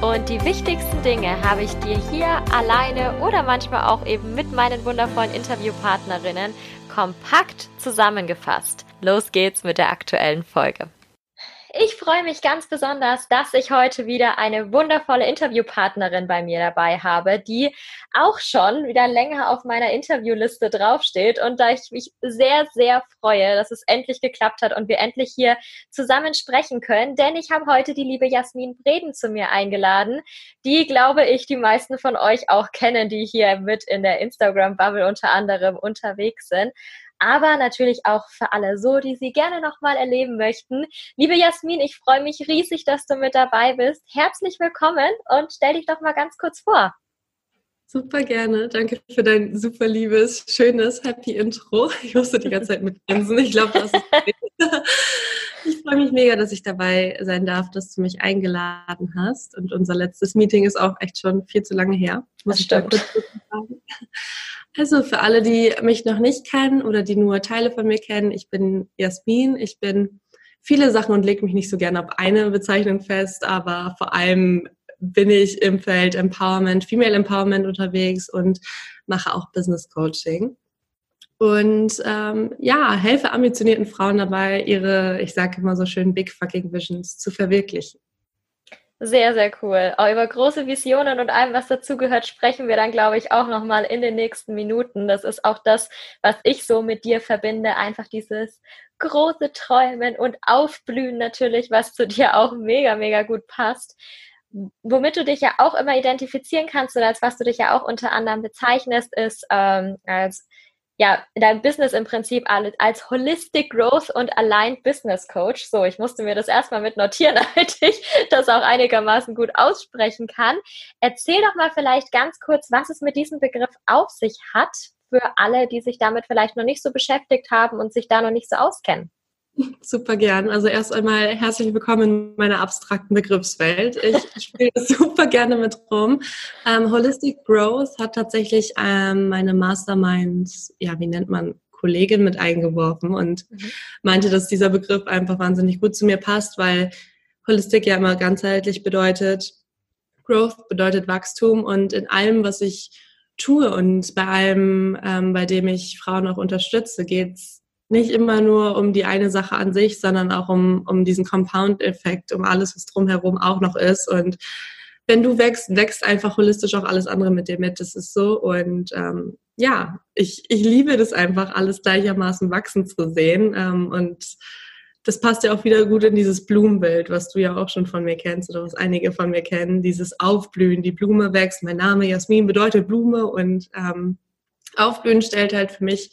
und die wichtigsten Dinge habe ich dir hier alleine oder manchmal auch eben mit meinen wundervollen Interviewpartnerinnen kompakt zusammengefasst. Los geht's mit der aktuellen Folge. Ich freue mich ganz besonders, dass ich heute wieder eine wundervolle Interviewpartnerin bei mir dabei habe, die auch schon wieder länger auf meiner Interviewliste draufsteht und da ich mich sehr, sehr freue, dass es endlich geklappt hat und wir endlich hier zusammen sprechen können, denn ich habe heute die liebe Jasmin Breden zu mir eingeladen, die, glaube ich, die meisten von euch auch kennen, die hier mit in der Instagram-Bubble unter anderem unterwegs sind aber natürlich auch für alle so, die sie gerne nochmal erleben möchten. Liebe Jasmin, ich freue mich riesig, dass du mit dabei bist. Herzlich willkommen und stell dich doch mal ganz kurz vor. Super gerne. Danke für dein super liebes, schönes, happy Intro. Ich musste die ganze Zeit mitgrinsen. Ich glaube, das ist. ich freue mich mega, dass ich dabei sein darf, dass du mich eingeladen hast. Und unser letztes Meeting ist auch echt schon viel zu lange her. Muss das stimmt. Da. Also für alle, die mich noch nicht kennen oder die nur Teile von mir kennen, ich bin Jasmin. Ich bin viele Sachen und lege mich nicht so gerne auf eine Bezeichnung fest, aber vor allem bin ich im Feld Empowerment, Female Empowerment unterwegs und mache auch Business Coaching. Und ähm, ja, helfe ambitionierten Frauen dabei, ihre, ich sage immer so schön, Big Fucking Visions zu verwirklichen. Sehr, sehr cool. Auch über große Visionen und allem, was dazugehört, sprechen wir dann, glaube ich, auch nochmal in den nächsten Minuten. Das ist auch das, was ich so mit dir verbinde. Einfach dieses große Träumen und Aufblühen natürlich, was zu dir auch mega, mega gut passt. Womit du dich ja auch immer identifizieren kannst oder als was du dich ja auch unter anderem bezeichnest, ist ähm, als ja, dein Business im Prinzip als Holistic Growth und Aligned Business Coach. So, ich musste mir das erstmal mit notieren, damit ich das auch einigermaßen gut aussprechen kann. Erzähl doch mal vielleicht ganz kurz, was es mit diesem Begriff auf sich hat für alle, die sich damit vielleicht noch nicht so beschäftigt haben und sich da noch nicht so auskennen. Super gern. Also erst einmal herzlich willkommen in meiner abstrakten Begriffswelt. Ich spiele super gerne mit rum. Ähm, Holistic Growth hat tatsächlich ähm, meine Mastermind, ja, wie nennt man, Kollegin mit eingeworfen und mhm. meinte, dass dieser Begriff einfach wahnsinnig gut zu mir passt, weil Holistic ja immer ganzheitlich bedeutet. Growth bedeutet Wachstum und in allem, was ich tue und bei allem, ähm, bei dem ich Frauen auch unterstütze, geht's nicht immer nur um die eine Sache an sich, sondern auch um, um diesen Compound-Effekt, um alles, was drumherum auch noch ist. Und wenn du wächst, wächst einfach holistisch auch alles andere mit dir mit. Das ist so. Und ähm, ja, ich, ich liebe das einfach, alles gleichermaßen wachsen zu sehen. Ähm, und das passt ja auch wieder gut in dieses Blumenbild, was du ja auch schon von mir kennst oder was einige von mir kennen. Dieses Aufblühen, die Blume wächst. Mein Name Jasmin bedeutet Blume und ähm, Aufblühen stellt halt für mich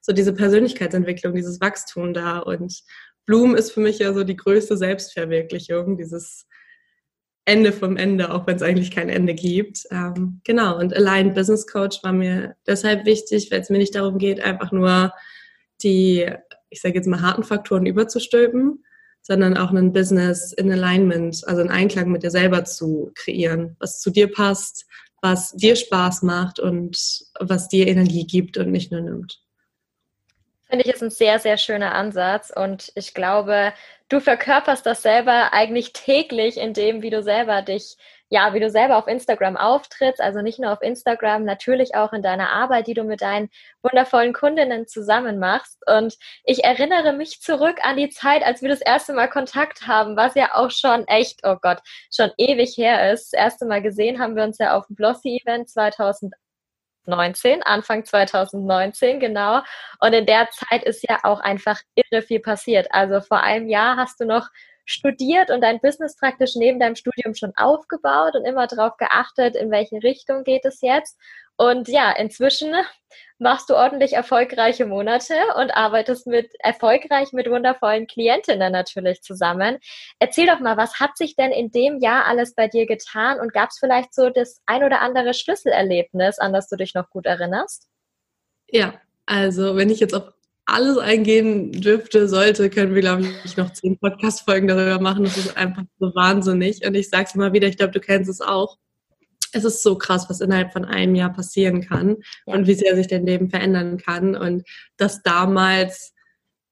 so diese Persönlichkeitsentwicklung, dieses Wachstum da. Und Blumen ist für mich ja so die größte Selbstverwirklichung, dieses Ende vom Ende, auch wenn es eigentlich kein Ende gibt. Ähm, genau, und Aligned Business Coach war mir deshalb wichtig, weil es mir nicht darum geht, einfach nur die, ich sage jetzt mal, harten Faktoren überzustülpen, sondern auch ein Business in Alignment, also in Einklang mit dir selber zu kreieren, was zu dir passt, was dir Spaß macht und was dir Energie gibt und nicht nur nimmt. Finde ich ist ein sehr, sehr schöner Ansatz und ich glaube, du verkörperst das selber eigentlich täglich in dem, wie du selber dich, ja, wie du selber auf Instagram auftrittst, also nicht nur auf Instagram, natürlich auch in deiner Arbeit, die du mit deinen wundervollen Kundinnen zusammen machst. Und ich erinnere mich zurück an die Zeit, als wir das erste Mal Kontakt haben, was ja auch schon echt, oh Gott, schon ewig her ist. Das erste Mal gesehen haben wir uns ja auf dem Blossy-Event 2018 2019, Anfang 2019, genau. Und in der Zeit ist ja auch einfach irre viel passiert. Also vor einem Jahr hast du noch studiert und dein Business praktisch neben deinem Studium schon aufgebaut und immer darauf geachtet, in welche Richtung geht es jetzt. Und ja, inzwischen machst du ordentlich erfolgreiche Monate und arbeitest mit erfolgreich mit wundervollen Klientinnen natürlich zusammen. Erzähl doch mal, was hat sich denn in dem Jahr alles bei dir getan und gab es vielleicht so das ein oder andere Schlüsselerlebnis, an das du dich noch gut erinnerst? Ja, also wenn ich jetzt auf alles eingehen dürfte, sollte, können wir, glaube ich, noch zehn Podcast-Folgen darüber machen. Das ist einfach so wahnsinnig. Und ich sage es immer wieder, ich glaube, du kennst es auch. Es ist so krass, was innerhalb von einem Jahr passieren kann ja. und wie sehr sich dein Leben verändern kann. Und dass damals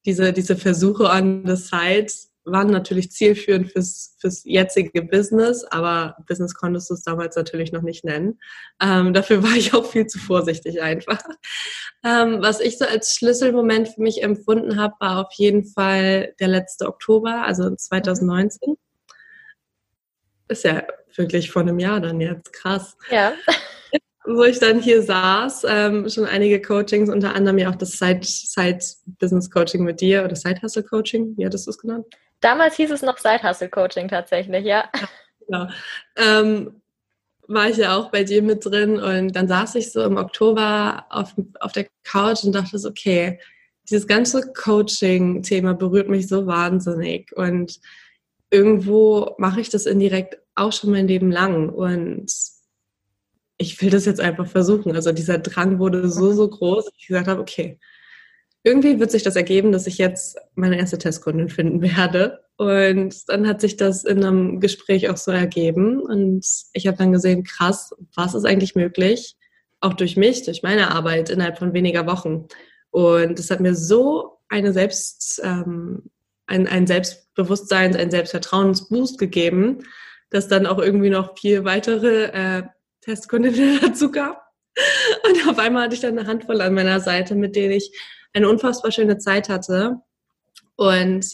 diese, diese Versuche an the side waren natürlich zielführend fürs, fürs jetzige Business, aber Business konntest du es damals natürlich noch nicht nennen. Ähm, dafür war ich auch viel zu vorsichtig einfach. Ähm, was ich so als Schlüsselmoment für mich empfunden habe, war auf jeden Fall der letzte Oktober, also 2019. Ist ja wirklich vor einem Jahr dann jetzt, krass. Ja. Wo ich dann hier saß, ähm, schon einige Coachings, unter anderem ja auch das Side-Business-Coaching mit dir oder Side-Hustle-Coaching, wie hattest du es genannt? Damals hieß es noch Side-Hustle-Coaching tatsächlich, ja. Genau. Ähm, war ich ja auch bei dir mit drin und dann saß ich so im Oktober auf, auf der Couch und dachte so, okay, dieses ganze Coaching-Thema berührt mich so wahnsinnig und irgendwo mache ich das indirekt auch schon mein Leben lang und ich will das jetzt einfach versuchen. Also dieser Drang wurde so, so groß, dass ich gesagt habe, okay, irgendwie wird sich das ergeben, dass ich jetzt meine erste Testkundin finden werde. Und dann hat sich das in einem Gespräch auch so ergeben. Und ich habe dann gesehen, krass, was ist eigentlich möglich? Auch durch mich, durch meine Arbeit innerhalb von weniger Wochen. Und es hat mir so eine Selbst, ähm, ein, ein Selbstbewusstseins-, ein Selbstvertrauensboost gegeben, dass dann auch irgendwie noch vier weitere äh, Testkundinnen dazu gab. Und auf einmal hatte ich dann eine Handvoll an meiner Seite, mit denen ich eine unfassbar schöne Zeit hatte. Und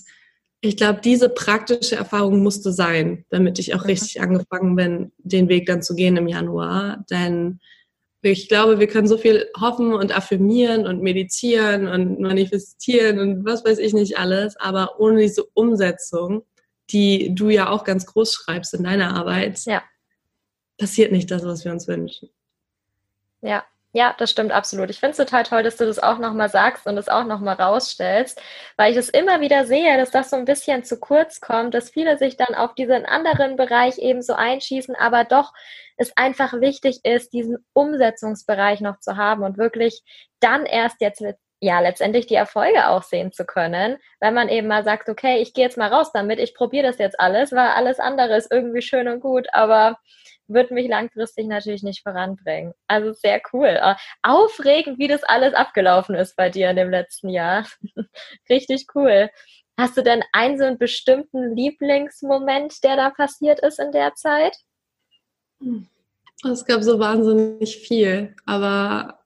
ich glaube, diese praktische Erfahrung musste sein, damit ich auch richtig angefangen bin, den Weg dann zu gehen im Januar. Denn ich glaube, wir können so viel hoffen und affirmieren und meditieren und manifestieren und was weiß ich nicht alles, aber ohne diese Umsetzung, die du ja auch ganz groß schreibst in deiner Arbeit, ja. passiert nicht das, was wir uns wünschen. Ja, ja, das stimmt absolut. Ich finde es total toll, dass du das auch nochmal sagst und es auch nochmal rausstellst, weil ich es immer wieder sehe, dass das so ein bisschen zu kurz kommt, dass viele sich dann auf diesen anderen Bereich eben so einschießen, aber doch es einfach wichtig ist, diesen Umsetzungsbereich noch zu haben und wirklich dann erst jetzt ja letztendlich die Erfolge auch sehen zu können, wenn man eben mal sagt, okay, ich gehe jetzt mal raus damit, ich probiere das jetzt alles, weil alles andere ist irgendwie schön und gut, aber wird mich langfristig natürlich nicht voranbringen. Also sehr cool. Aufregend, wie das alles abgelaufen ist bei dir in dem letzten Jahr. Richtig cool. Hast du denn einen so einen bestimmten Lieblingsmoment, der da passiert ist in der Zeit? Es gab so wahnsinnig viel, aber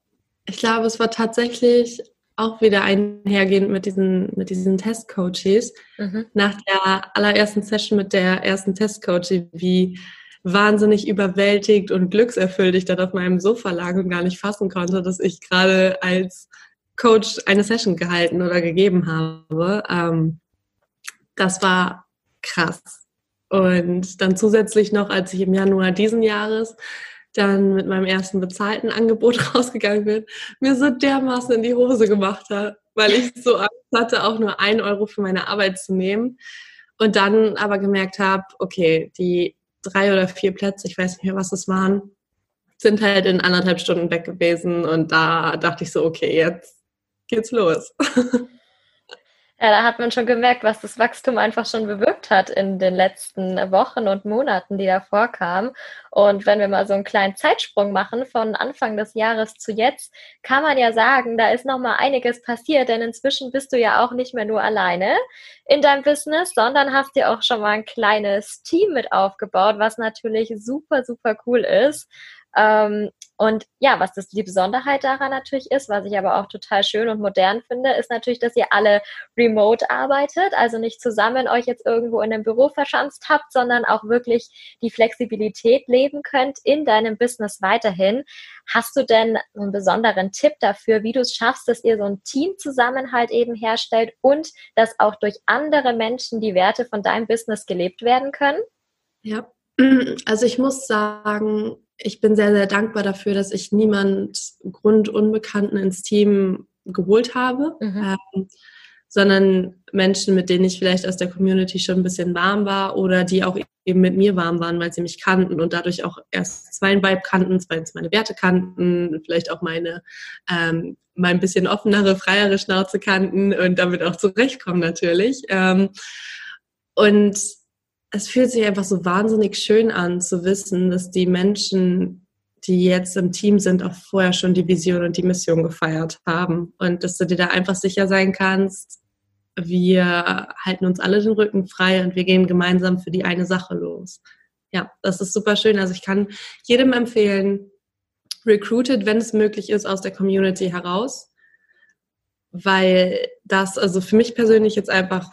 ich glaube, es war tatsächlich auch wieder einhergehend mit diesen, mit diesen Testcoaches. Mhm. Nach der allerersten Session mit der ersten Testcoach, wie wahnsinnig überwältigt und glückserfüllt ich dann auf meinem Sofa lag und gar nicht fassen konnte, dass ich gerade als Coach eine Session gehalten oder gegeben habe. Ähm, das war krass. Und dann zusätzlich noch, als ich im Januar diesen Jahres dann mit meinem ersten bezahlten Angebot rausgegangen bin, mir so dermaßen in die Hose gemacht hat, weil ich so Angst hatte, auch nur ein Euro für meine Arbeit zu nehmen. Und dann aber gemerkt habe, okay, die drei oder vier Plätze, ich weiß nicht mehr, was es waren, sind halt in anderthalb Stunden weg gewesen. Und da dachte ich so, okay, jetzt geht's los. Ja, da hat man schon gemerkt, was das Wachstum einfach schon bewirkt hat in den letzten Wochen und Monaten, die davor kamen. Und wenn wir mal so einen kleinen Zeitsprung machen von Anfang des Jahres zu jetzt, kann man ja sagen, da ist noch mal einiges passiert, denn inzwischen bist du ja auch nicht mehr nur alleine in deinem Business, sondern hast dir auch schon mal ein kleines Team mit aufgebaut, was natürlich super, super cool ist. Ähm, und ja, was das die Besonderheit daran natürlich ist, was ich aber auch total schön und modern finde, ist natürlich, dass ihr alle remote arbeitet, also nicht zusammen euch jetzt irgendwo in einem Büro verschanzt habt, sondern auch wirklich die Flexibilität leben könnt in deinem Business weiterhin. Hast du denn einen besonderen Tipp dafür, wie du es schaffst, dass ihr so ein Teamzusammenhalt eben herstellt und dass auch durch andere Menschen die Werte von deinem Business gelebt werden können? Ja, also ich muss sagen, ich bin sehr, sehr dankbar dafür, dass ich niemand Grundunbekannten ins Team geholt habe, mhm. ähm, sondern Menschen, mit denen ich vielleicht aus der Community schon ein bisschen warm war oder die auch eben mit mir warm waren, weil sie mich kannten und dadurch auch erst mein Vibe kannten, zweitens meine Werte kannten, vielleicht auch meine ähm, mal ein bisschen offenere, freiere Schnauze kannten und damit auch zurechtkommen natürlich. Ähm, und es fühlt sich einfach so wahnsinnig schön an zu wissen, dass die Menschen, die jetzt im Team sind, auch vorher schon die Vision und die Mission gefeiert haben und dass du dir da einfach sicher sein kannst, wir halten uns alle den Rücken frei und wir gehen gemeinsam für die eine Sache los. Ja, das ist super schön. Also ich kann jedem empfehlen, recruited, wenn es möglich ist, aus der Community heraus, weil das also für mich persönlich jetzt einfach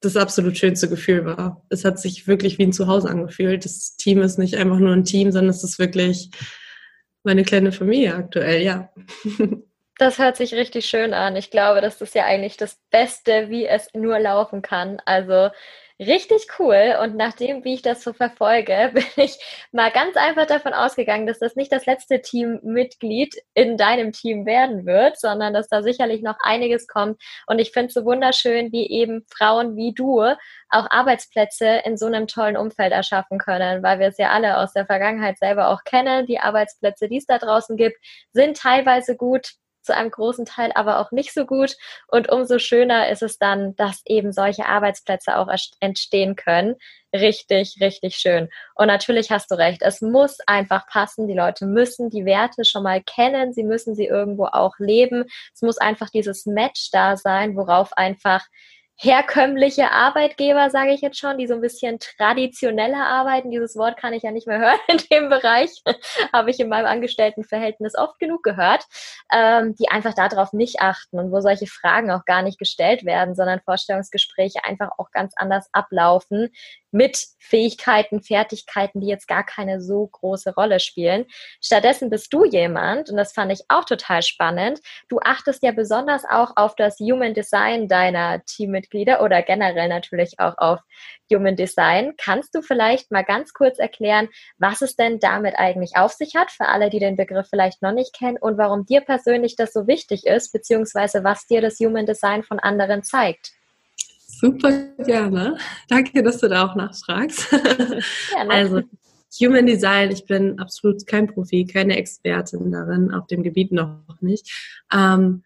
das absolut schönste Gefühl war. Es hat sich wirklich wie ein Zuhause angefühlt. Das Team ist nicht einfach nur ein Team, sondern es ist wirklich meine kleine Familie aktuell, ja. Das hört sich richtig schön an. Ich glaube, das ist ja eigentlich das Beste, wie es nur laufen kann. Also Richtig cool. Und nachdem, wie ich das so verfolge, bin ich mal ganz einfach davon ausgegangen, dass das nicht das letzte Teammitglied in deinem Team werden wird, sondern dass da sicherlich noch einiges kommt. Und ich finde es so wunderschön, wie eben Frauen wie du auch Arbeitsplätze in so einem tollen Umfeld erschaffen können, weil wir es ja alle aus der Vergangenheit selber auch kennen. Die Arbeitsplätze, die es da draußen gibt, sind teilweise gut, zu einem großen Teil aber auch nicht so gut. Und umso schöner ist es dann, dass eben solche Arbeitsplätze auch entstehen können. Richtig, richtig schön. Und natürlich hast du recht, es muss einfach passen. Die Leute müssen die Werte schon mal kennen. Sie müssen sie irgendwo auch leben. Es muss einfach dieses Match da sein, worauf einfach herkömmliche Arbeitgeber, sage ich jetzt schon, die so ein bisschen traditioneller arbeiten. Dieses Wort kann ich ja nicht mehr hören in dem Bereich, habe ich in meinem Angestelltenverhältnis oft genug gehört, ähm, die einfach darauf nicht achten und wo solche Fragen auch gar nicht gestellt werden, sondern Vorstellungsgespräche einfach auch ganz anders ablaufen mit Fähigkeiten, Fertigkeiten, die jetzt gar keine so große Rolle spielen. Stattdessen bist du jemand, und das fand ich auch total spannend, du achtest ja besonders auch auf das Human Design deiner Teammitglieder oder generell natürlich auch auf Human Design. Kannst du vielleicht mal ganz kurz erklären, was es denn damit eigentlich auf sich hat, für alle, die den Begriff vielleicht noch nicht kennen und warum dir persönlich das so wichtig ist, beziehungsweise was dir das Human Design von anderen zeigt? Super gerne. Danke, dass du da auch nachfragst. Gerne. Also Human Design, ich bin absolut kein Profi, keine Expertin darin, auf dem Gebiet noch nicht, ähm,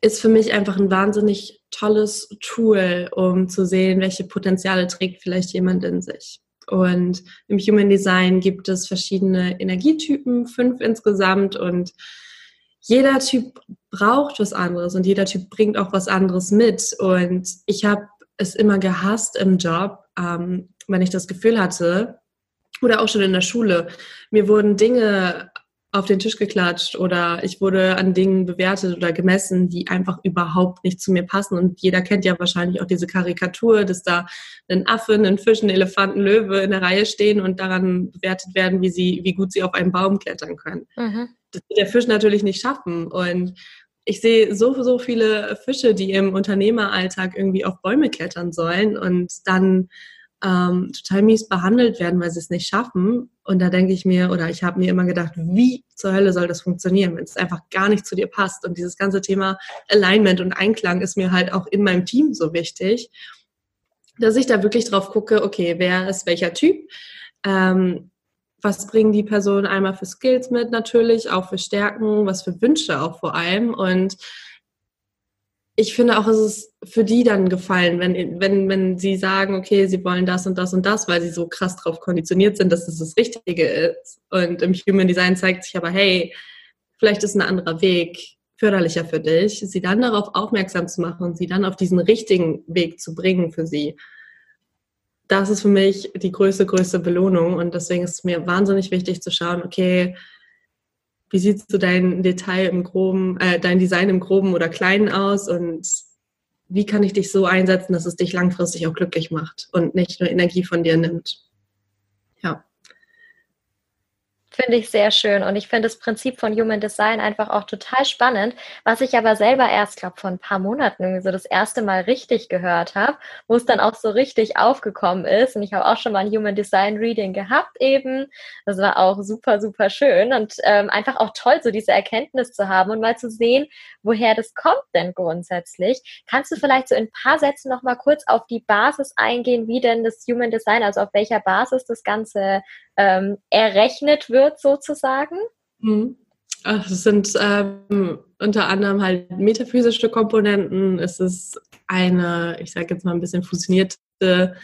ist für mich einfach ein wahnsinnig tolles Tool, um zu sehen, welche Potenziale trägt vielleicht jemand in sich. Und im Human Design gibt es verschiedene Energietypen, fünf insgesamt und jeder Typ braucht was anderes und jeder Typ bringt auch was anderes mit. Und ich habe es immer gehasst im Job, ähm, wenn ich das Gefühl hatte, oder auch schon in der Schule, mir wurden Dinge auf den Tisch geklatscht oder ich wurde an Dingen bewertet oder gemessen, die einfach überhaupt nicht zu mir passen. Und jeder kennt ja wahrscheinlich auch diese Karikatur, dass da ein Affe, ein Fisch, ein Elefant, ein Löwe in der Reihe stehen und daran bewertet werden, wie sie, wie gut sie auf einen Baum klettern können. Mhm. Das wird der Fisch natürlich nicht schaffen. Und ich sehe so, so viele Fische, die im Unternehmeralltag irgendwie auf Bäume klettern sollen und dann ähm, total mies behandelt werden, weil sie es nicht schaffen. Und da denke ich mir, oder ich habe mir immer gedacht, wie zur Hölle soll das funktionieren, wenn es einfach gar nicht zu dir passt. Und dieses ganze Thema Alignment und Einklang ist mir halt auch in meinem Team so wichtig, dass ich da wirklich drauf gucke, okay, wer ist welcher Typ? Ähm, was bringen die Personen einmal für Skills mit natürlich, auch für Stärken, was für Wünsche auch vor allem. Und ich finde auch, es ist für die dann gefallen, wenn, wenn, wenn sie sagen, okay, sie wollen das und das und das, weil sie so krass drauf konditioniert sind, dass es das, das Richtige ist. Und im Human Design zeigt sich aber, hey, vielleicht ist ein anderer Weg förderlicher für dich, sie dann darauf aufmerksam zu machen und sie dann auf diesen richtigen Weg zu bringen für sie das ist für mich die größte, größte Belohnung. Und deswegen ist es mir wahnsinnig wichtig zu schauen, okay, wie sieht so dein Detail im Groben, äh, dein Design im Groben oder Kleinen aus und wie kann ich dich so einsetzen, dass es dich langfristig auch glücklich macht und nicht nur Energie von dir nimmt. Ja. Finde ich sehr schön und ich finde das Prinzip von Human Design einfach auch total spannend, was ich aber selber erst, glaube vor ein paar Monaten irgendwie so das erste Mal richtig gehört habe, wo es dann auch so richtig aufgekommen ist und ich habe auch schon mal ein Human Design Reading gehabt eben. Das war auch super, super schön und ähm, einfach auch toll, so diese Erkenntnis zu haben und mal zu sehen, woher das kommt denn grundsätzlich. Kannst du vielleicht so in ein paar Sätzen noch mal kurz auf die Basis eingehen, wie denn das Human Design, also auf welcher Basis das Ganze ähm, errechnet wird sozusagen? Mhm. Es sind ähm, unter anderem halt metaphysische Komponenten. Es ist eine, ich sage jetzt mal ein bisschen fusionierte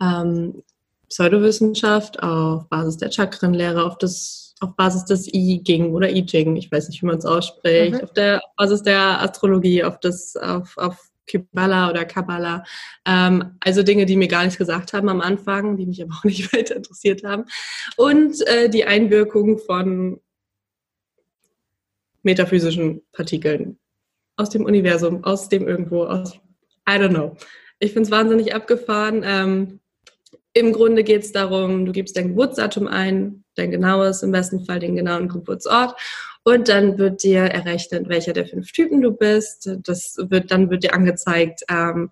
ähm, Pseudowissenschaft auf Basis der Chakrenlehre, auf das auf Basis des I Ging oder I Ching, ich weiß nicht, wie man es ausspricht, mhm. auf der auf Basis der Astrologie, auf das auf, auf Kibala oder Kabbalah. Ähm, also Dinge, die mir gar nichts gesagt haben am Anfang, die mich aber auch nicht weiter interessiert haben. Und äh, die Einwirkung von metaphysischen Partikeln aus dem Universum, aus dem irgendwo, aus I don't know. Ich finde es wahnsinnig abgefahren. Ähm, Im Grunde geht es darum, du gibst dein Geburtsdatum ein, dein genaues, im besten Fall den genauen Geburtsort und dann wird dir errechnet, welcher der fünf Typen du bist. Das wird, dann wird dir angezeigt, ähm,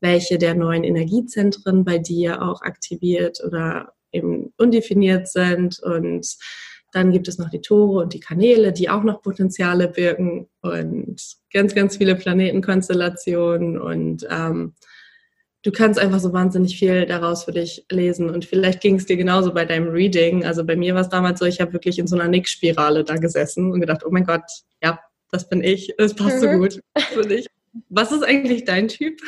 welche der neuen Energiezentren bei dir auch aktiviert oder eben undefiniert sind. Und dann gibt es noch die Tore und die Kanäle, die auch noch Potenziale wirken und ganz, ganz viele Planetenkonstellationen und ähm, du kannst einfach so wahnsinnig viel daraus für dich lesen. Und vielleicht ging es dir genauso bei deinem Reading. Also bei mir war es damals so, ich habe wirklich in so einer Nick-Spirale da gesessen und gedacht, oh mein Gott, ja, das bin ich, das passt mhm. so gut für dich. Was ist eigentlich dein Typ?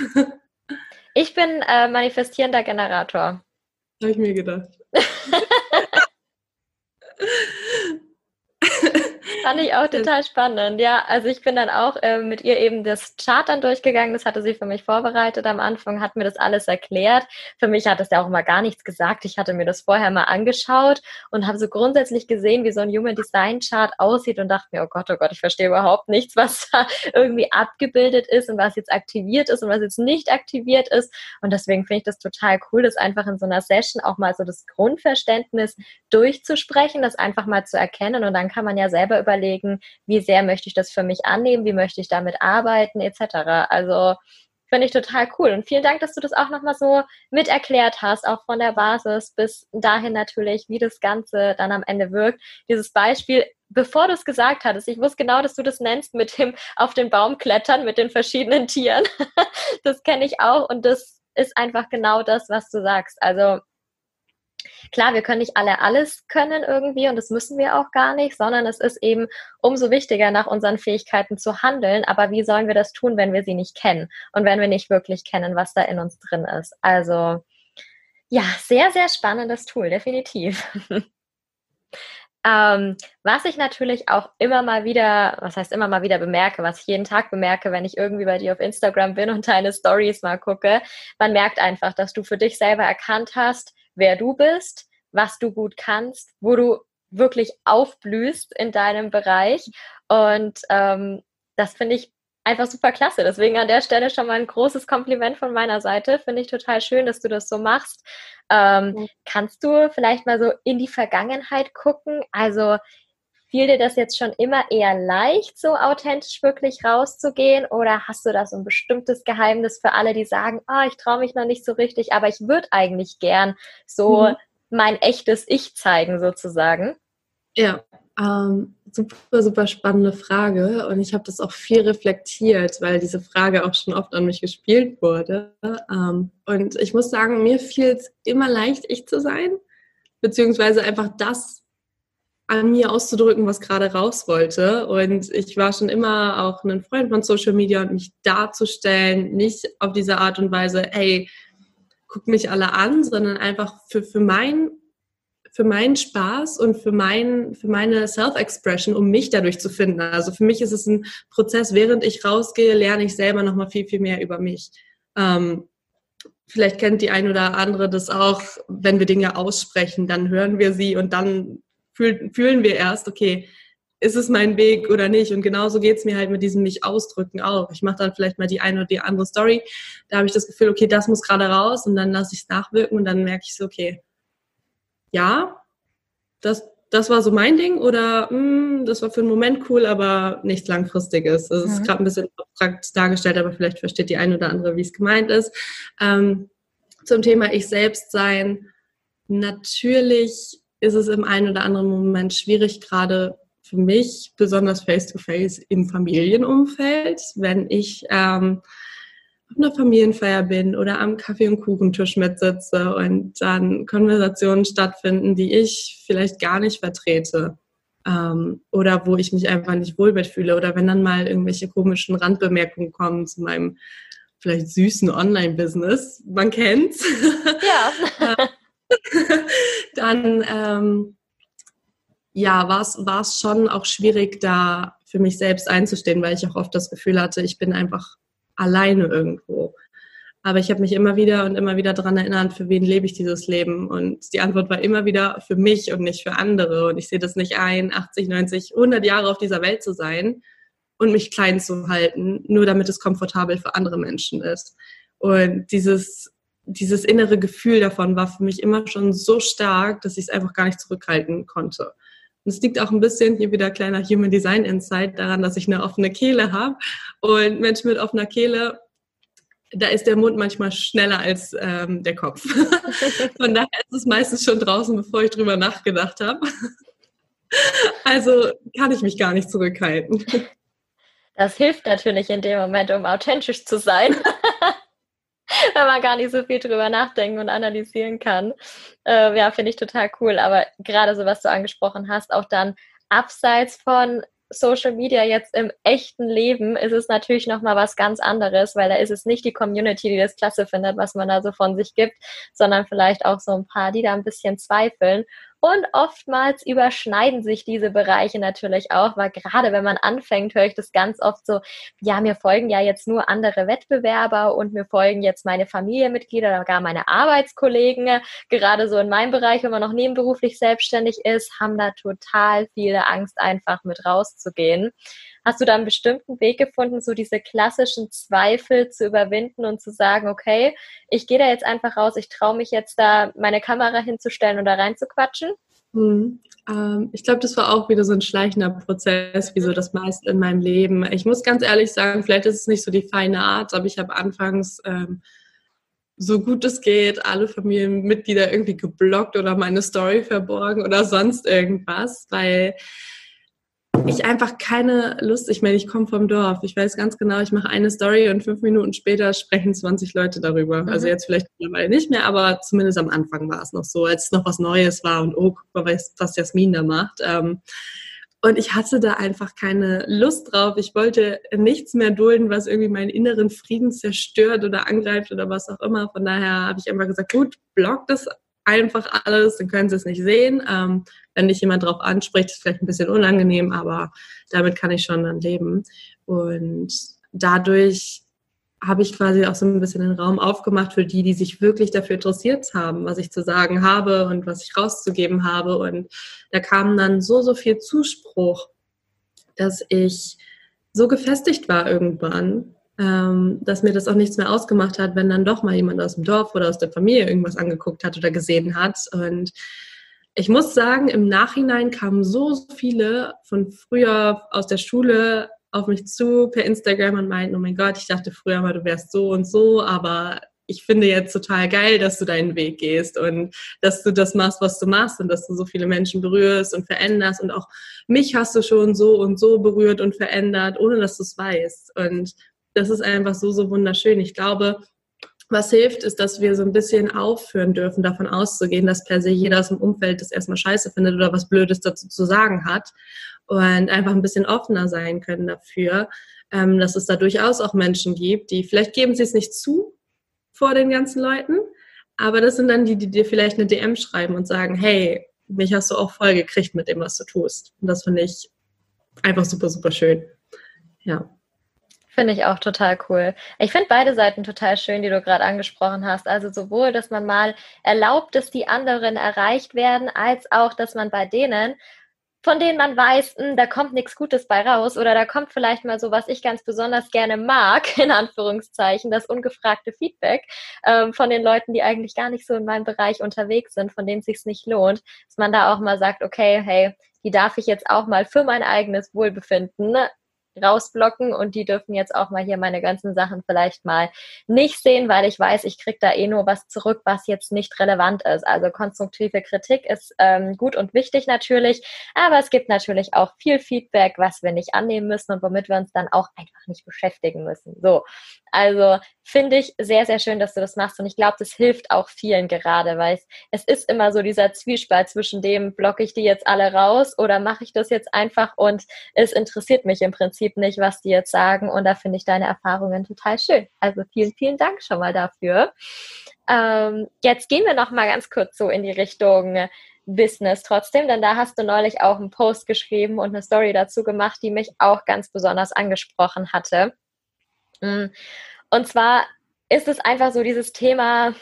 Ich bin äh, manifestierender Generator. Habe ich mir gedacht. Fand ich auch total spannend. Ja, also ich bin dann auch äh, mit ihr eben das Chart dann durchgegangen. Das hatte sie für mich vorbereitet. Am Anfang hat mir das alles erklärt. Für mich hat es ja auch immer gar nichts gesagt. Ich hatte mir das vorher mal angeschaut und habe so grundsätzlich gesehen, wie so ein Human Design Chart aussieht und dachte mir, oh Gott, oh Gott, ich verstehe überhaupt nichts, was da irgendwie abgebildet ist und was jetzt aktiviert ist und was jetzt nicht aktiviert ist. Und deswegen finde ich das total cool, das einfach in so einer Session auch mal so das Grundverständnis durchzusprechen, das einfach mal zu erkennen und dann kann man ja selber über überlegen, wie sehr möchte ich das für mich annehmen, wie möchte ich damit arbeiten, etc. Also finde ich total cool. Und vielen Dank, dass du das auch nochmal so mit erklärt hast, auch von der Basis bis dahin natürlich, wie das Ganze dann am Ende wirkt. Dieses Beispiel, bevor du es gesagt hattest, ich wusste genau, dass du das nennst mit dem auf den Baum klettern mit den verschiedenen Tieren. das kenne ich auch und das ist einfach genau das, was du sagst. Also Klar, wir können nicht alle alles können irgendwie und das müssen wir auch gar nicht, sondern es ist eben umso wichtiger, nach unseren Fähigkeiten zu handeln. Aber wie sollen wir das tun, wenn wir sie nicht kennen und wenn wir nicht wirklich kennen, was da in uns drin ist? Also ja, sehr, sehr spannendes Tool, definitiv. Ähm, was ich natürlich auch immer mal wieder, was heißt immer mal wieder bemerke, was ich jeden Tag bemerke, wenn ich irgendwie bei dir auf Instagram bin und deine Stories mal gucke, man merkt einfach, dass du für dich selber erkannt hast, wer du bist, was du gut kannst, wo du wirklich aufblühst in deinem Bereich. Und ähm, das finde ich einfach super klasse. Deswegen an der Stelle schon mal ein großes Kompliment von meiner Seite. Finde ich total schön, dass du das so machst. Ähm, mhm. Kannst du vielleicht mal so in die Vergangenheit gucken? Also fiel dir das jetzt schon immer eher leicht, so authentisch wirklich rauszugehen? Oder hast du da so ein bestimmtes Geheimnis für alle, die sagen, oh, ich traue mich noch nicht so richtig, aber ich würde eigentlich gern so mhm. mein echtes Ich zeigen, sozusagen? Ja, ähm, super, super spannende Frage. Und ich habe das auch viel reflektiert, weil diese Frage auch schon oft an mich gespielt wurde. Ähm, und ich muss sagen, mir fiel es immer leicht, ich zu sein, beziehungsweise einfach das an mir auszudrücken, was gerade raus wollte. Und ich war schon immer auch ein Freund von Social Media und mich darzustellen, nicht auf diese Art und Weise, hey, guck mich alle an, sondern einfach für, für mein für meinen Spaß und für, mein, für meine Self-Expression, um mich dadurch zu finden. Also für mich ist es ein Prozess, während ich rausgehe, lerne ich selber nochmal viel, viel mehr über mich. Ähm, vielleicht kennt die ein oder andere das auch, wenn wir Dinge aussprechen, dann hören wir sie und dann fühl, fühlen wir erst, okay, ist es mein Weg oder nicht? Und genauso geht es mir halt mit diesem nicht ausdrücken auch. Ich mache dann vielleicht mal die eine oder die andere Story. Da habe ich das Gefühl, okay, das muss gerade raus und dann lasse ich es nachwirken und dann merke ich so, okay, ja, das das war so mein Ding oder mh, hm, das war für einen Moment cool, aber nichts Langfristiges. Das mhm. ist gerade ein bisschen abstrakt dargestellt, aber vielleicht versteht die eine oder andere, wie es gemeint ist. Ähm, zum Thema Ich selbst sein. Natürlich ist es im einen oder anderen Moment schwierig, gerade für mich, besonders face-to-face -face im Familienumfeld, wenn ich ähm, auf einer Familienfeier bin oder am Kaffee- und Kuchentisch mitsitze und dann Konversationen stattfinden, die ich vielleicht gar nicht vertrete ähm, oder wo ich mich einfach nicht wohl mitfühle oder wenn dann mal irgendwelche komischen Randbemerkungen kommen zu meinem vielleicht süßen Online-Business, man kennt's. Ja. dann ähm, ja, war es schon auch schwierig, da für mich selbst einzustehen, weil ich auch oft das Gefühl hatte, ich bin einfach alleine irgendwo. Aber ich habe mich immer wieder und immer wieder daran erinnert, für wen lebe ich dieses Leben? Und die Antwort war immer wieder für mich und nicht für andere. Und ich sehe das nicht ein, 80, 90, 100 Jahre auf dieser Welt zu sein und mich klein zu halten, nur damit es komfortabel für andere Menschen ist. Und dieses, dieses innere Gefühl davon war für mich immer schon so stark, dass ich es einfach gar nicht zurückhalten konnte. Und es liegt auch ein bisschen, hier wieder kleiner Human Design Insight, daran, dass ich eine offene Kehle habe. Und Menschen mit offener Kehle, da ist der Mund manchmal schneller als ähm, der Kopf. Von daher ist es meistens schon draußen, bevor ich drüber nachgedacht habe. Also kann ich mich gar nicht zurückhalten. Das hilft natürlich in dem Moment, um authentisch zu sein. wenn man gar nicht so viel drüber nachdenken und analysieren kann. Äh, ja, finde ich total cool. Aber gerade so, was du angesprochen hast, auch dann abseits von Social Media jetzt im echten Leben ist es natürlich nochmal was ganz anderes, weil da ist es nicht die Community, die das klasse findet, was man da so von sich gibt, sondern vielleicht auch so ein paar, die da ein bisschen zweifeln. Und oftmals überschneiden sich diese Bereiche natürlich auch, weil gerade wenn man anfängt, höre ich das ganz oft so, ja, mir folgen ja jetzt nur andere Wettbewerber und mir folgen jetzt meine Familienmitglieder oder gar meine Arbeitskollegen. Gerade so in meinem Bereich, wenn man noch nebenberuflich selbstständig ist, haben da total viele Angst, einfach mit rauszugehen. Hast du da einen bestimmten Weg gefunden, so diese klassischen Zweifel zu überwinden und zu sagen, okay, ich gehe da jetzt einfach raus, ich traue mich jetzt da meine Kamera hinzustellen und da reinzuquatschen? Hm. Ähm, ich glaube, das war auch wieder so ein schleichender Prozess, wie so das meiste in meinem Leben. Ich muss ganz ehrlich sagen, vielleicht ist es nicht so die feine Art, aber ich habe anfangs ähm, so gut es geht, alle Familienmitglieder irgendwie geblockt oder meine Story verborgen oder sonst irgendwas, weil ich einfach keine Lust, ich meine, ich komme vom Dorf, ich weiß ganz genau, ich mache eine Story und fünf Minuten später sprechen 20 Leute darüber. Mhm. Also jetzt vielleicht mittlerweile nicht mehr, aber zumindest am Anfang war es noch so, als es noch was Neues war und oh, guck mal, was Jasmin da macht. Ähm, und ich hatte da einfach keine Lust drauf. Ich wollte nichts mehr dulden, was irgendwie meinen inneren Frieden zerstört oder angreift oder was auch immer. Von daher habe ich einfach gesagt, gut, block das einfach alles, dann können sie es nicht sehen. Ähm, wenn dich jemand darauf anspricht, ist vielleicht ein bisschen unangenehm, aber damit kann ich schon dann leben. Und dadurch habe ich quasi auch so ein bisschen den Raum aufgemacht für die, die sich wirklich dafür interessiert haben, was ich zu sagen habe und was ich rauszugeben habe. Und da kam dann so, so viel Zuspruch, dass ich so gefestigt war irgendwann, ähm, dass mir das auch nichts mehr ausgemacht hat, wenn dann doch mal jemand aus dem Dorf oder aus der Familie irgendwas angeguckt hat oder gesehen hat. Und ich muss sagen, im Nachhinein kamen so viele von früher aus der Schule auf mich zu per Instagram und meinten, oh mein Gott, ich dachte früher mal, du wärst so und so, aber ich finde jetzt total geil, dass du deinen Weg gehst und dass du das machst, was du machst und dass du so viele Menschen berührst und veränderst und auch mich hast du schon so und so berührt und verändert, ohne dass du es weißt. Und das ist einfach so, so wunderschön. Ich glaube, was hilft, ist, dass wir so ein bisschen aufhören dürfen, davon auszugehen, dass per se jeder aus dem Umfeld das erstmal scheiße findet oder was Blödes dazu zu sagen hat und einfach ein bisschen offener sein können dafür, ähm, dass es da durchaus auch Menschen gibt, die vielleicht geben sie es nicht zu vor den ganzen Leuten, aber das sind dann die, die dir vielleicht eine DM schreiben und sagen, hey, mich hast du auch voll gekriegt mit dem, was du tust. Und das finde ich einfach super, super schön. Ja. Finde ich auch total cool. Ich finde beide Seiten total schön, die du gerade angesprochen hast. Also sowohl, dass man mal erlaubt, dass die anderen erreicht werden, als auch, dass man bei denen von denen man weiß, mh, hm, da kommt nichts Gutes bei raus oder da kommt vielleicht mal so, was ich ganz besonders gerne mag, in Anführungszeichen, das ungefragte Feedback ähm, von den Leuten, die eigentlich gar nicht so in meinem Bereich unterwegs sind, von denen es sich nicht lohnt, dass man da auch mal sagt, okay, hey, die darf ich jetzt auch mal für mein eigenes Wohlbefinden rausblocken und die dürfen jetzt auch mal hier meine ganzen Sachen vielleicht mal nicht sehen, weil ich weiß, ich kriege da eh nur was zurück, was jetzt nicht relevant ist. Also konstruktive Kritik ist ähm, gut und wichtig natürlich, aber es gibt natürlich auch viel Feedback, was wir nicht annehmen müssen und womit wir uns dann auch einfach nicht beschäftigen müssen. So, also finde ich sehr, sehr schön, dass du das machst und ich glaube, das hilft auch vielen gerade, weil es, ist immer so dieser Zwiespalt zwischen dem, blocke ich die jetzt alle raus oder mache ich das jetzt einfach und es interessiert mich im Prinzip Prinzip nicht, was die jetzt sagen. Und da finde ich deine Erfahrungen total schön. Also vielen, vielen Dank schon mal dafür. Ähm, jetzt gehen wir noch mal ganz kurz so in die Richtung Business trotzdem, denn da hast du neulich auch einen Post geschrieben und eine Story dazu gemacht, die mich auch ganz besonders angesprochen hatte. Mm. Und zwar ist es einfach so dieses Thema,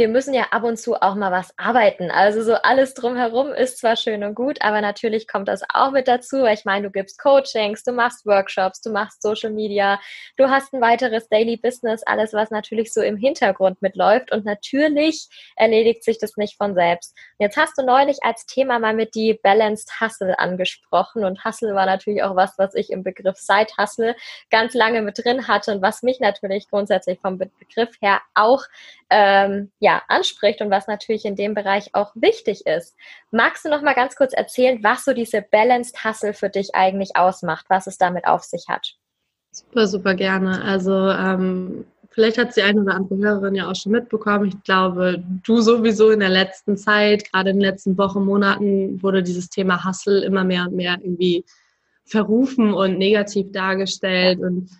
wir müssen ja ab und zu auch mal was arbeiten. Also so alles drumherum ist zwar schön und gut, aber natürlich kommt das auch mit dazu. Weil ich meine, du gibst Coachings, du machst Workshops, du machst Social Media, du hast ein weiteres Daily Business, alles, was natürlich so im Hintergrund mitläuft. Und natürlich erledigt sich das nicht von selbst. Jetzt hast du neulich als Thema mal mit die Balanced Hustle angesprochen. Und Hustle war natürlich auch was, was ich im Begriff Side Hustle ganz lange mit drin hatte und was mich natürlich grundsätzlich vom Begriff her auch ähm, ja, ja, anspricht und was natürlich in dem Bereich auch wichtig ist. Magst du noch mal ganz kurz erzählen, was so diese Balanced Hustle für dich eigentlich ausmacht, was es damit auf sich hat? Super, super gerne. Also ähm, vielleicht hat die eine oder andere Hörerin ja auch schon mitbekommen. Ich glaube, du sowieso in der letzten Zeit, gerade in den letzten Wochen, Monaten, wurde dieses Thema Hustle immer mehr und mehr irgendwie verrufen und negativ dargestellt. Und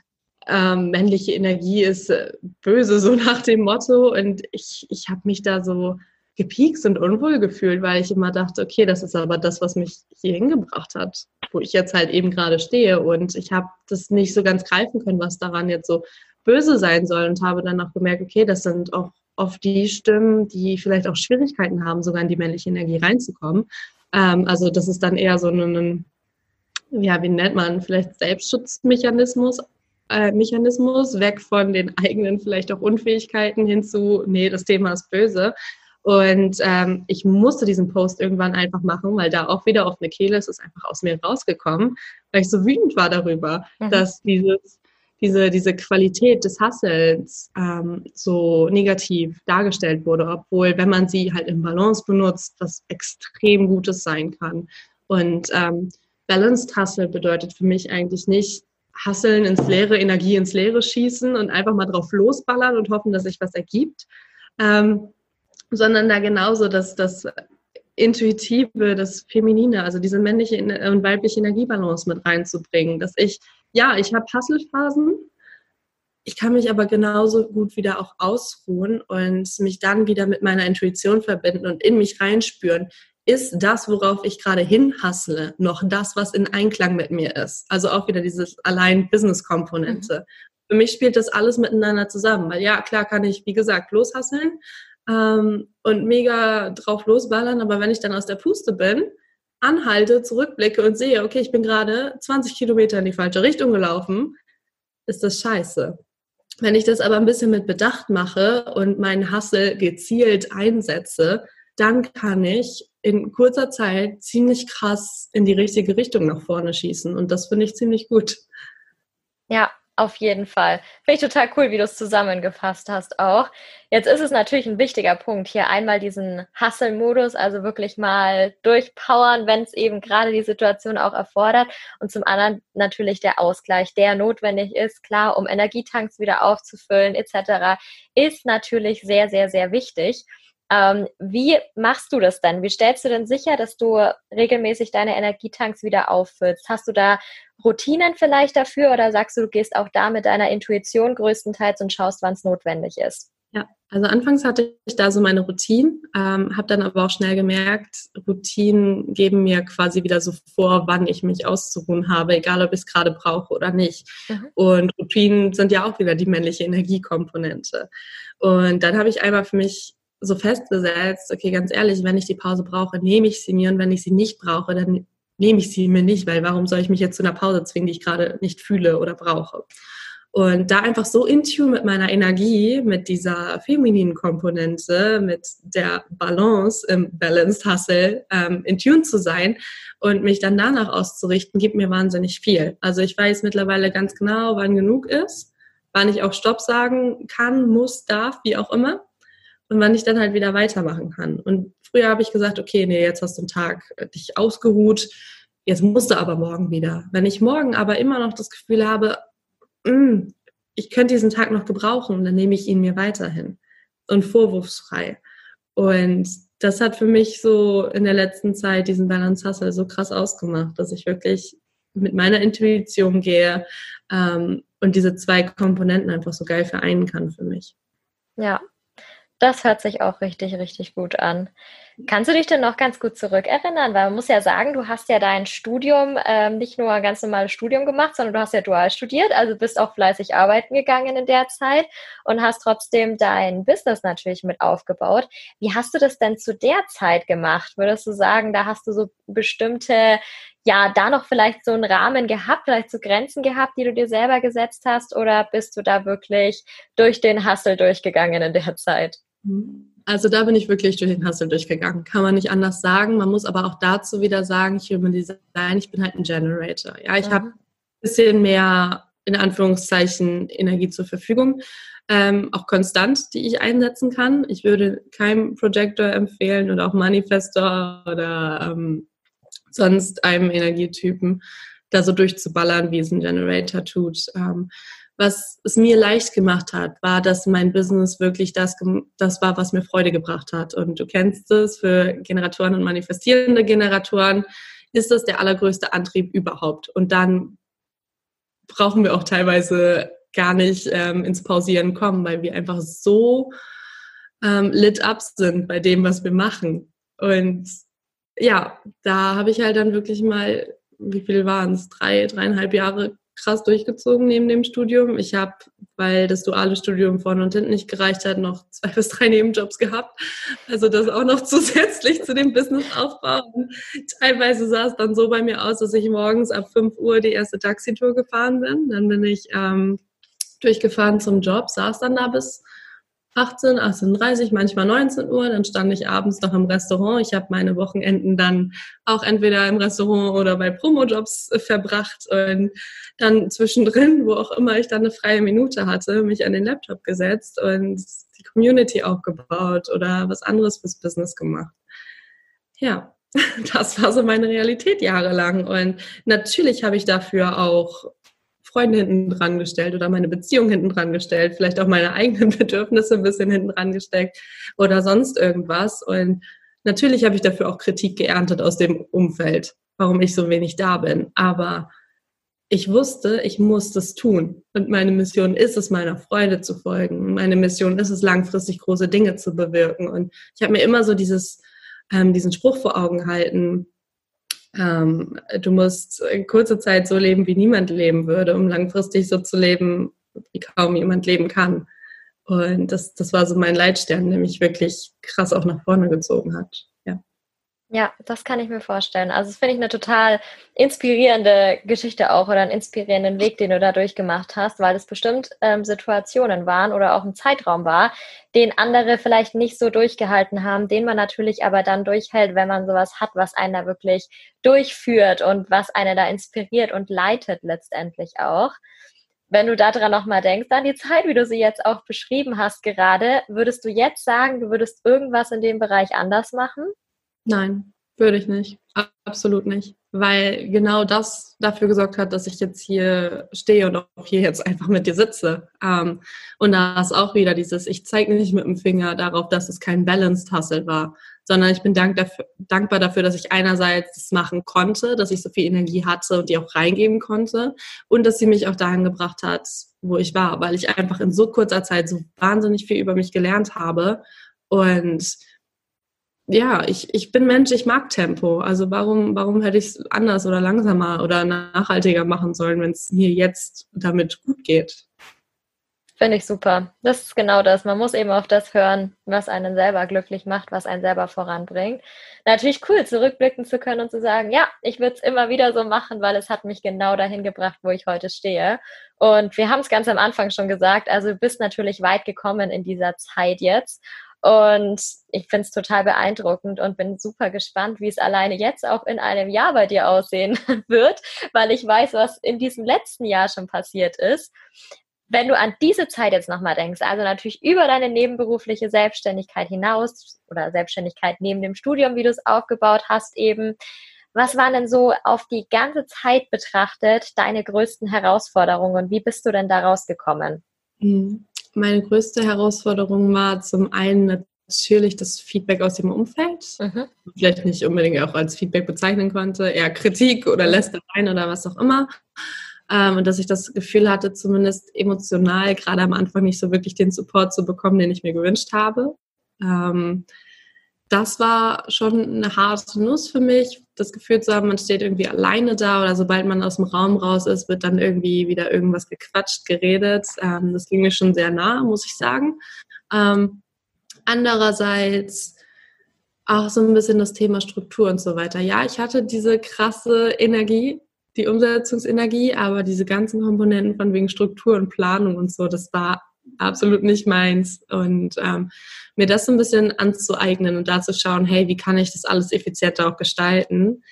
ähm, männliche Energie ist äh, böse, so nach dem Motto. Und ich, ich habe mich da so gepiekst und unwohl gefühlt, weil ich immer dachte, okay, das ist aber das, was mich hier hingebracht hat, wo ich jetzt halt eben gerade stehe. Und ich habe das nicht so ganz greifen können, was daran jetzt so böse sein soll und habe dann auch gemerkt, okay, das sind auch oft die Stimmen, die vielleicht auch Schwierigkeiten haben, sogar in die männliche Energie reinzukommen. Ähm, also das ist dann eher so ein, ja, wie nennt man, vielleicht Selbstschutzmechanismus Mechanismus, weg von den eigenen vielleicht auch Unfähigkeiten hin zu, nee, das Thema ist böse. Und ähm, ich musste diesen Post irgendwann einfach machen, weil da auch wieder auf eine Kehle ist es einfach aus mir rausgekommen, weil ich so wütend war darüber, mhm. dass dieses, diese, diese Qualität des Hassels ähm, so negativ dargestellt wurde, obwohl, wenn man sie halt im Balance benutzt, das extrem Gutes sein kann. Und ähm, Balanced Hustle bedeutet für mich eigentlich nicht, Hasseln ins Leere, Energie ins Leere schießen und einfach mal drauf losballern und hoffen, dass sich was ergibt, ähm, sondern da genauso dass das Intuitive, das Feminine, also diese männliche und weibliche Energiebalance mit reinzubringen, dass ich, ja, ich habe Hasselphasen, ich kann mich aber genauso gut wieder auch ausruhen und mich dann wieder mit meiner Intuition verbinden und in mich reinspüren ist das, worauf ich gerade hinhassle, noch das, was in Einklang mit mir ist. Also auch wieder dieses allein Business-Komponente. Mhm. Für mich spielt das alles miteinander zusammen, weil ja, klar kann ich, wie gesagt, loshasseln ähm, und mega drauf losballern, aber wenn ich dann aus der Puste bin, anhalte, zurückblicke und sehe, okay, ich bin gerade 20 Kilometer in die falsche Richtung gelaufen, ist das scheiße. Wenn ich das aber ein bisschen mit Bedacht mache und meinen Hassel gezielt einsetze, dann kann ich in kurzer Zeit ziemlich krass in die richtige Richtung nach vorne schießen. Und das finde ich ziemlich gut. Ja, auf jeden Fall. Finde ich total cool, wie du es zusammengefasst hast auch. Jetzt ist es natürlich ein wichtiger Punkt, hier einmal diesen Hustle-Modus, also wirklich mal durchpowern, wenn es eben gerade die Situation auch erfordert. Und zum anderen natürlich der Ausgleich, der notwendig ist, klar, um Energietanks wieder aufzufüllen etc., ist natürlich sehr, sehr, sehr wichtig. Ähm, wie machst du das denn? Wie stellst du denn sicher, dass du regelmäßig deine Energietanks wieder auffüllst? Hast du da Routinen vielleicht dafür oder sagst du, du gehst auch da mit deiner Intuition größtenteils und schaust, wann es notwendig ist? Ja, also anfangs hatte ich da so meine Routinen, ähm, habe dann aber auch schnell gemerkt, Routinen geben mir quasi wieder so vor, wann ich mich auszuruhen habe, egal ob ich es gerade brauche oder nicht. Mhm. Und Routinen sind ja auch wieder die männliche Energiekomponente. Und dann habe ich einmal für mich so festgesetzt, okay, ganz ehrlich, wenn ich die Pause brauche, nehme ich sie mir und wenn ich sie nicht brauche, dann nehme ich sie mir nicht, weil warum soll ich mich jetzt zu einer Pause zwingen, die ich gerade nicht fühle oder brauche? Und da einfach so in tune mit meiner Energie, mit dieser femininen Komponente, mit der Balance im Balanced Hustle, ähm, in tune zu sein und mich dann danach auszurichten, gibt mir wahnsinnig viel. Also ich weiß mittlerweile ganz genau, wann genug ist, wann ich auch Stopp sagen kann, muss, darf, wie auch immer. Und wann ich dann halt wieder weitermachen kann. Und früher habe ich gesagt, okay, nee, jetzt hast du einen Tag dich ausgeruht, jetzt musst du aber morgen wieder. Wenn ich morgen aber immer noch das Gefühl habe, mm, ich könnte diesen Tag noch gebrauchen, dann nehme ich ihn mir weiterhin und vorwurfsfrei. Und das hat für mich so in der letzten Zeit diesen Balance Hustle so krass ausgemacht, dass ich wirklich mit meiner Intuition gehe ähm, und diese zwei Komponenten einfach so geil vereinen kann für mich. Ja, das hört sich auch richtig, richtig gut an. Kannst du dich denn noch ganz gut zurückerinnern? Weil man muss ja sagen, du hast ja dein Studium ähm, nicht nur ein ganz normales Studium gemacht, sondern du hast ja dual studiert, also bist auch fleißig arbeiten gegangen in der Zeit und hast trotzdem dein Business natürlich mit aufgebaut. Wie hast du das denn zu der Zeit gemacht? Würdest du sagen, da hast du so bestimmte, ja, da noch vielleicht so einen Rahmen gehabt, vielleicht so Grenzen gehabt, die du dir selber gesetzt hast? Oder bist du da wirklich durch den Hustle durchgegangen in der Zeit? Also da bin ich wirklich durch den Hustle durchgegangen. Kann man nicht anders sagen. Man muss aber auch dazu wieder sagen, ich Human Design, ich bin halt ein Generator. Ja, ich mhm. habe ein bisschen mehr in Anführungszeichen Energie zur Verfügung, ähm, auch konstant, die ich einsetzen kann. Ich würde keinem Projector empfehlen oder auch Manifestor oder ähm, sonst einem Energietypen da so durchzuballern, wie es ein Generator tut. Ähm, was es mir leicht gemacht hat, war, dass mein Business wirklich das, das war, was mir Freude gebracht hat. Und du kennst es, für Generatoren und manifestierende Generatoren ist das der allergrößte Antrieb überhaupt. Und dann brauchen wir auch teilweise gar nicht ähm, ins Pausieren kommen, weil wir einfach so ähm, lit up sind bei dem, was wir machen. Und ja, da habe ich halt dann wirklich mal, wie viel waren es, drei, dreieinhalb Jahre krass durchgezogen neben dem Studium. Ich habe, weil das duale Studium vorne und hinten nicht gereicht hat, noch zwei bis drei Nebenjobs gehabt. Also das auch noch zusätzlich zu dem Businessaufbau. Und teilweise sah es dann so bei mir aus, dass ich morgens ab 5 Uhr die erste Taxitour gefahren bin. Dann bin ich ähm, durchgefahren zum Job, saß dann da bis 18, 18.30 manchmal 19 Uhr. Dann stand ich abends noch im Restaurant. Ich habe meine Wochenenden dann auch entweder im Restaurant oder bei Promojobs äh, verbracht und dann zwischendrin, wo auch immer ich dann eine freie Minute hatte, mich an den Laptop gesetzt und die Community aufgebaut oder was anderes fürs Business gemacht. Ja, das war so meine Realität jahrelang. Und natürlich habe ich dafür auch Freunde hinten dran gestellt oder meine Beziehung hinten dran gestellt, vielleicht auch meine eigenen Bedürfnisse ein bisschen hinten dran gesteckt oder sonst irgendwas. Und natürlich habe ich dafür auch Kritik geerntet aus dem Umfeld, warum ich so wenig da bin. Aber ich wusste, ich muss das tun. Und meine Mission ist es, meiner Freude zu folgen. Meine Mission ist es, langfristig große Dinge zu bewirken. Und ich habe mir immer so dieses, ähm, diesen Spruch vor Augen halten, ähm, du musst in kurzer Zeit so leben, wie niemand leben würde, um langfristig so zu leben, wie kaum jemand leben kann. Und das, das war so mein Leitstern, der mich wirklich krass auch nach vorne gezogen hat. Ja, das kann ich mir vorstellen. Also das finde ich eine total inspirierende Geschichte auch oder einen inspirierenden Weg, den du da durchgemacht hast, weil es bestimmt ähm, Situationen waren oder auch ein Zeitraum war, den andere vielleicht nicht so durchgehalten haben, den man natürlich aber dann durchhält, wenn man sowas hat, was einen da wirklich durchführt und was einen da inspiriert und leitet letztendlich auch. Wenn du daran nochmal denkst, an die Zeit, wie du sie jetzt auch beschrieben hast gerade, würdest du jetzt sagen, du würdest irgendwas in dem Bereich anders machen? Nein, würde ich nicht. Absolut nicht. Weil genau das dafür gesorgt hat, dass ich jetzt hier stehe und auch hier jetzt einfach mit dir sitze. Ähm, und da ist auch wieder dieses, ich zeige nicht mit dem Finger darauf, dass es kein Balanced Hustle war, sondern ich bin dankbar dafür, dass ich einerseits das machen konnte, dass ich so viel Energie hatte und die auch reingeben konnte und dass sie mich auch dahin gebracht hat, wo ich war, weil ich einfach in so kurzer Zeit so wahnsinnig viel über mich gelernt habe und ja, ich, ich bin Mensch, ich mag Tempo. Also warum, warum hätte ich es anders oder langsamer oder nachhaltiger machen sollen, wenn es mir jetzt damit gut geht? Finde ich super. Das ist genau das. Man muss eben auf das hören, was einen selber glücklich macht, was einen selber voranbringt. Natürlich cool, zurückblicken zu können und zu sagen, ja, ich würde es immer wieder so machen, weil es hat mich genau dahin gebracht, wo ich heute stehe. Und wir haben es ganz am Anfang schon gesagt, also du bist natürlich weit gekommen in dieser Zeit jetzt. Und ich finde es total beeindruckend und bin super gespannt, wie es alleine jetzt auch in einem Jahr bei dir aussehen wird, weil ich weiß, was in diesem letzten Jahr schon passiert ist wenn du an diese Zeit jetzt nochmal denkst, also natürlich über deine nebenberufliche Selbstständigkeit hinaus oder Selbstständigkeit neben dem Studium, wie du es aufgebaut hast eben, was waren denn so auf die ganze Zeit betrachtet deine größten Herausforderungen und wie bist du denn da rausgekommen? Hm. Meine größte Herausforderung war zum einen natürlich das Feedback aus dem Umfeld. Mhm. Vielleicht nicht unbedingt auch als Feedback bezeichnen konnte, eher Kritik oder mhm. Lästereien oder was auch immer. Ähm, und dass ich das Gefühl hatte, zumindest emotional gerade am Anfang nicht so wirklich den Support zu bekommen, den ich mir gewünscht habe. Ähm, das war schon eine harte Nuss für mich, das Gefühl zu haben, man steht irgendwie alleine da oder sobald man aus dem Raum raus ist, wird dann irgendwie wieder irgendwas gequatscht, geredet. Ähm, das ging mir schon sehr nah, muss ich sagen. Ähm, andererseits auch so ein bisschen das Thema Struktur und so weiter. Ja, ich hatte diese krasse Energie, die Umsetzungsenergie, aber diese ganzen Komponenten von wegen Struktur und Planung und so, das war absolut nicht meins. Und ähm, mir das so ein bisschen anzueignen und da zu schauen, hey, wie kann ich das alles effizienter auch gestalten,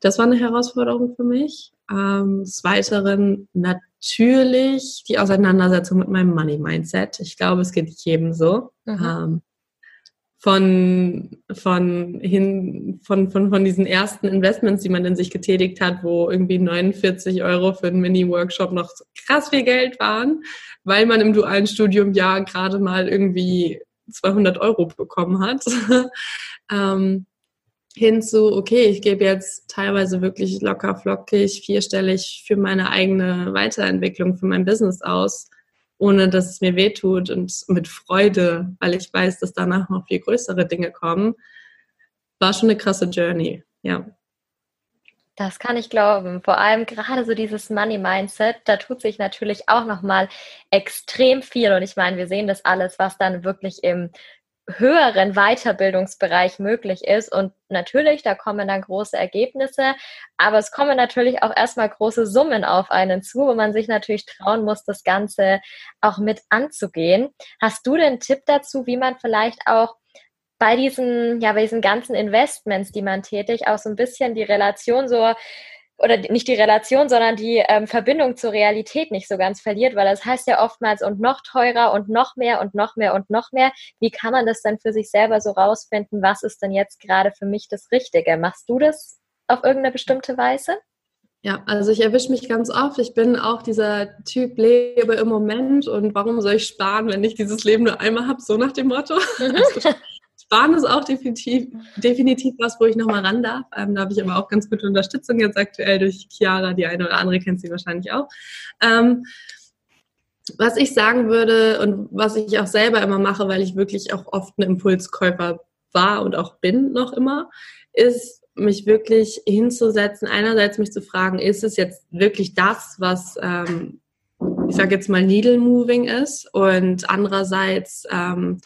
das war eine Herausforderung für mich. Ähm, des Weiteren natürlich die Auseinandersetzung mit meinem Money-Mindset. Ich glaube, es geht jedem so. Mhm. Ähm, von, von, hin, von, von, von diesen ersten Investments, die man in sich getätigt hat, wo irgendwie 49 Euro für einen Mini-Workshop noch krass viel Geld waren, weil man im dualen Studium ja gerade mal irgendwie 200 Euro bekommen hat. ähm, hin zu, okay, ich gebe jetzt teilweise wirklich locker flockig, vierstellig für meine eigene Weiterentwicklung, für mein Business aus ohne dass es mir wehtut und mit Freude, weil ich weiß, dass danach noch viel größere Dinge kommen, war schon eine krasse Journey, ja. Das kann ich glauben. Vor allem gerade so dieses Money Mindset, da tut sich natürlich auch noch mal extrem viel. Und ich meine, wir sehen das alles, was dann wirklich im höheren Weiterbildungsbereich möglich ist. Und natürlich, da kommen dann große Ergebnisse, aber es kommen natürlich auch erstmal große Summen auf einen zu, wo man sich natürlich trauen muss, das Ganze auch mit anzugehen. Hast du den Tipp dazu, wie man vielleicht auch bei diesen, ja, bei diesen ganzen Investments, die man tätigt, auch so ein bisschen die Relation so oder nicht die Relation, sondern die ähm, Verbindung zur Realität nicht so ganz verliert, weil das heißt ja oftmals und noch teurer und noch mehr und noch mehr und noch mehr. Wie kann man das dann für sich selber so rausfinden? Was ist denn jetzt gerade für mich das Richtige? Machst du das auf irgendeine bestimmte Weise? Ja, also ich erwische mich ganz oft. Ich bin auch dieser Typ, lebe im Moment und warum soll ich sparen, wenn ich dieses Leben nur einmal habe, so nach dem Motto. Also Sparen ist auch definitiv, definitiv was, wo ich nochmal ran darf. Ähm, da habe ich aber auch ganz gute Unterstützung jetzt aktuell durch Chiara. Die eine oder andere kennt sie wahrscheinlich auch. Ähm, was ich sagen würde und was ich auch selber immer mache, weil ich wirklich auch oft ein Impulskäufer war und auch bin noch immer, ist mich wirklich hinzusetzen, einerseits mich zu fragen, ist es jetzt wirklich das, was ähm, ich sage jetzt mal Needle Moving ist und andererseits ähm,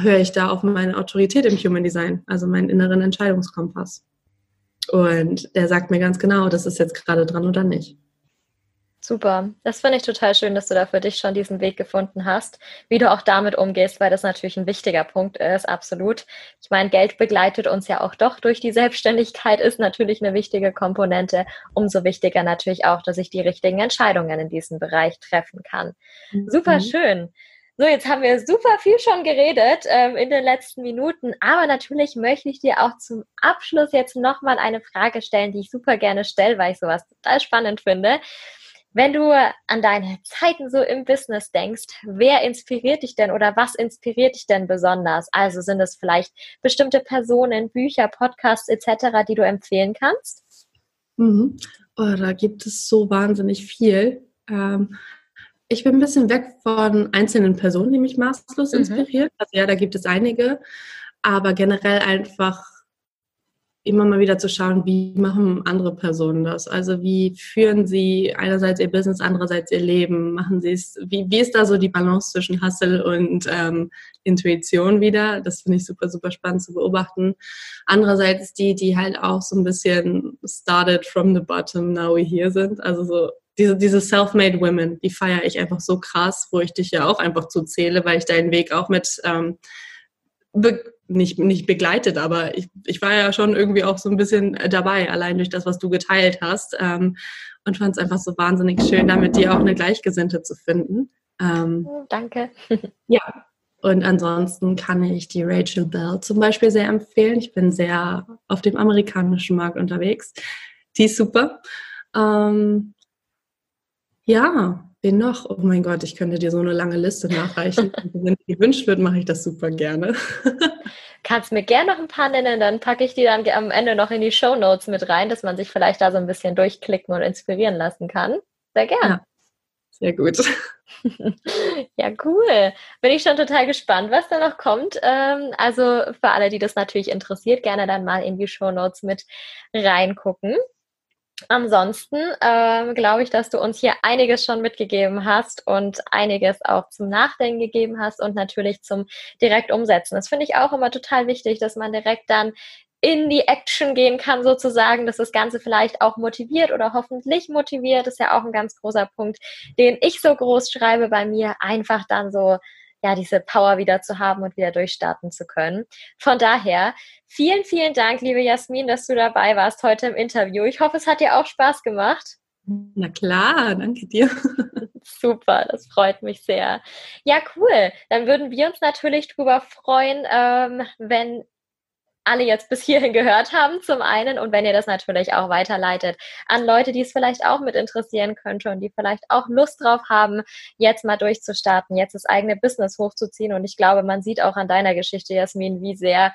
höre ich da auf meine Autorität im Human Design, also meinen inneren Entscheidungskompass. Und der sagt mir ganz genau, das ist jetzt gerade dran oder nicht. Super. Das finde ich total schön, dass du da für dich schon diesen Weg gefunden hast, wie du auch damit umgehst, weil das natürlich ein wichtiger Punkt ist, absolut. Ich meine, Geld begleitet uns ja auch doch durch die Selbstständigkeit, ist natürlich eine wichtige Komponente. Umso wichtiger natürlich auch, dass ich die richtigen Entscheidungen in diesem Bereich treffen kann. Mhm. Super schön. So, jetzt haben wir super viel schon geredet ähm, in den letzten Minuten, aber natürlich möchte ich dir auch zum Abschluss jetzt nochmal eine Frage stellen, die ich super gerne stelle, weil ich sowas total spannend finde. Wenn du an deine Zeiten so im Business denkst, wer inspiriert dich denn oder was inspiriert dich denn besonders? Also sind es vielleicht bestimmte Personen, Bücher, Podcasts etc., die du empfehlen kannst? Mhm. Oh, da gibt es so wahnsinnig viel. Ähm, ich bin ein bisschen weg von einzelnen Personen, die mich maßlos mhm. inspirieren. Also ja, da gibt es einige, aber generell einfach immer mal wieder zu schauen, wie machen andere Personen das? Also wie führen sie einerseits ihr Business, andererseits ihr Leben? Machen sie es, wie, wie ist da so die Balance zwischen Hustle und ähm, Intuition wieder? Das finde ich super, super spannend zu beobachten. Andererseits die, die halt auch so ein bisschen started from the bottom, now we here sind. Also so diese, diese self-made women, die feiere ich einfach so krass, wo ich dich ja auch einfach zu zähle, weil ich deinen Weg auch mit ähm, nicht, nicht begleitet, aber ich, ich war ja schon irgendwie auch so ein bisschen dabei, allein durch das, was du geteilt hast. Ähm, und fand es einfach so wahnsinnig schön, da mit dir auch eine Gleichgesinnte zu finden. Ähm, oh, Danke. ja. Und ansonsten kann ich die Rachel Bell zum Beispiel sehr empfehlen. Ich bin sehr auf dem amerikanischen Markt unterwegs. Die ist super. Ähm, ja, Wen noch? Oh mein Gott, ich könnte dir so eine lange Liste nachreichen. Wenn gewünscht wird, mache ich das super gerne. Kannst mir gerne noch ein paar nennen, dann packe ich die dann am Ende noch in die Show Notes mit rein, dass man sich vielleicht da so ein bisschen durchklicken und inspirieren lassen kann. Sehr gerne. Ja, sehr gut. ja, cool. Bin ich schon total gespannt, was da noch kommt. Ähm, also für alle, die das natürlich interessiert, gerne dann mal in die Show Notes mit reingucken. Ansonsten ähm, glaube ich, dass du uns hier einiges schon mitgegeben hast und einiges auch zum Nachdenken gegeben hast und natürlich zum direkt umsetzen. Das finde ich auch immer total wichtig, dass man direkt dann in die Action gehen kann, sozusagen, dass das Ganze vielleicht auch motiviert oder hoffentlich motiviert. Ist ja auch ein ganz großer Punkt, den ich so groß schreibe bei mir. Einfach dann so ja, diese Power wieder zu haben und wieder durchstarten zu können. Von daher, vielen, vielen Dank, liebe Jasmin, dass du dabei warst heute im Interview. Ich hoffe, es hat dir auch Spaß gemacht. Na klar, danke dir. Super, das freut mich sehr. Ja, cool. Dann würden wir uns natürlich drüber freuen, ähm, wenn alle jetzt bis hierhin gehört haben, zum einen. Und wenn ihr das natürlich auch weiterleitet an Leute, die es vielleicht auch mit interessieren könnte und die vielleicht auch Lust drauf haben, jetzt mal durchzustarten, jetzt das eigene Business hochzuziehen. Und ich glaube, man sieht auch an deiner Geschichte, Jasmin, wie sehr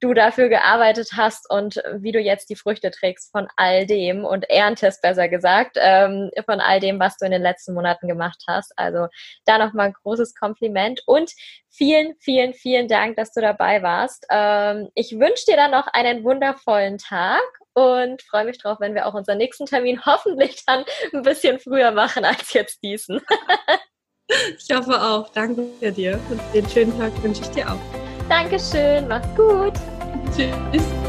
du dafür gearbeitet hast und wie du jetzt die Früchte trägst von all dem und erntest, besser gesagt, ähm, von all dem, was du in den letzten Monaten gemacht hast. Also da nochmal ein großes Kompliment und vielen, vielen, vielen Dank, dass du dabei warst. Ähm, ich wünsche dir dann noch einen wundervollen Tag und freue mich drauf, wenn wir auch unseren nächsten Termin hoffentlich dann ein bisschen früher machen als jetzt diesen. ich hoffe auch. Danke dir und den schönen Tag wünsche ich dir auch. Dankeschön, mach's gut. Tschüss.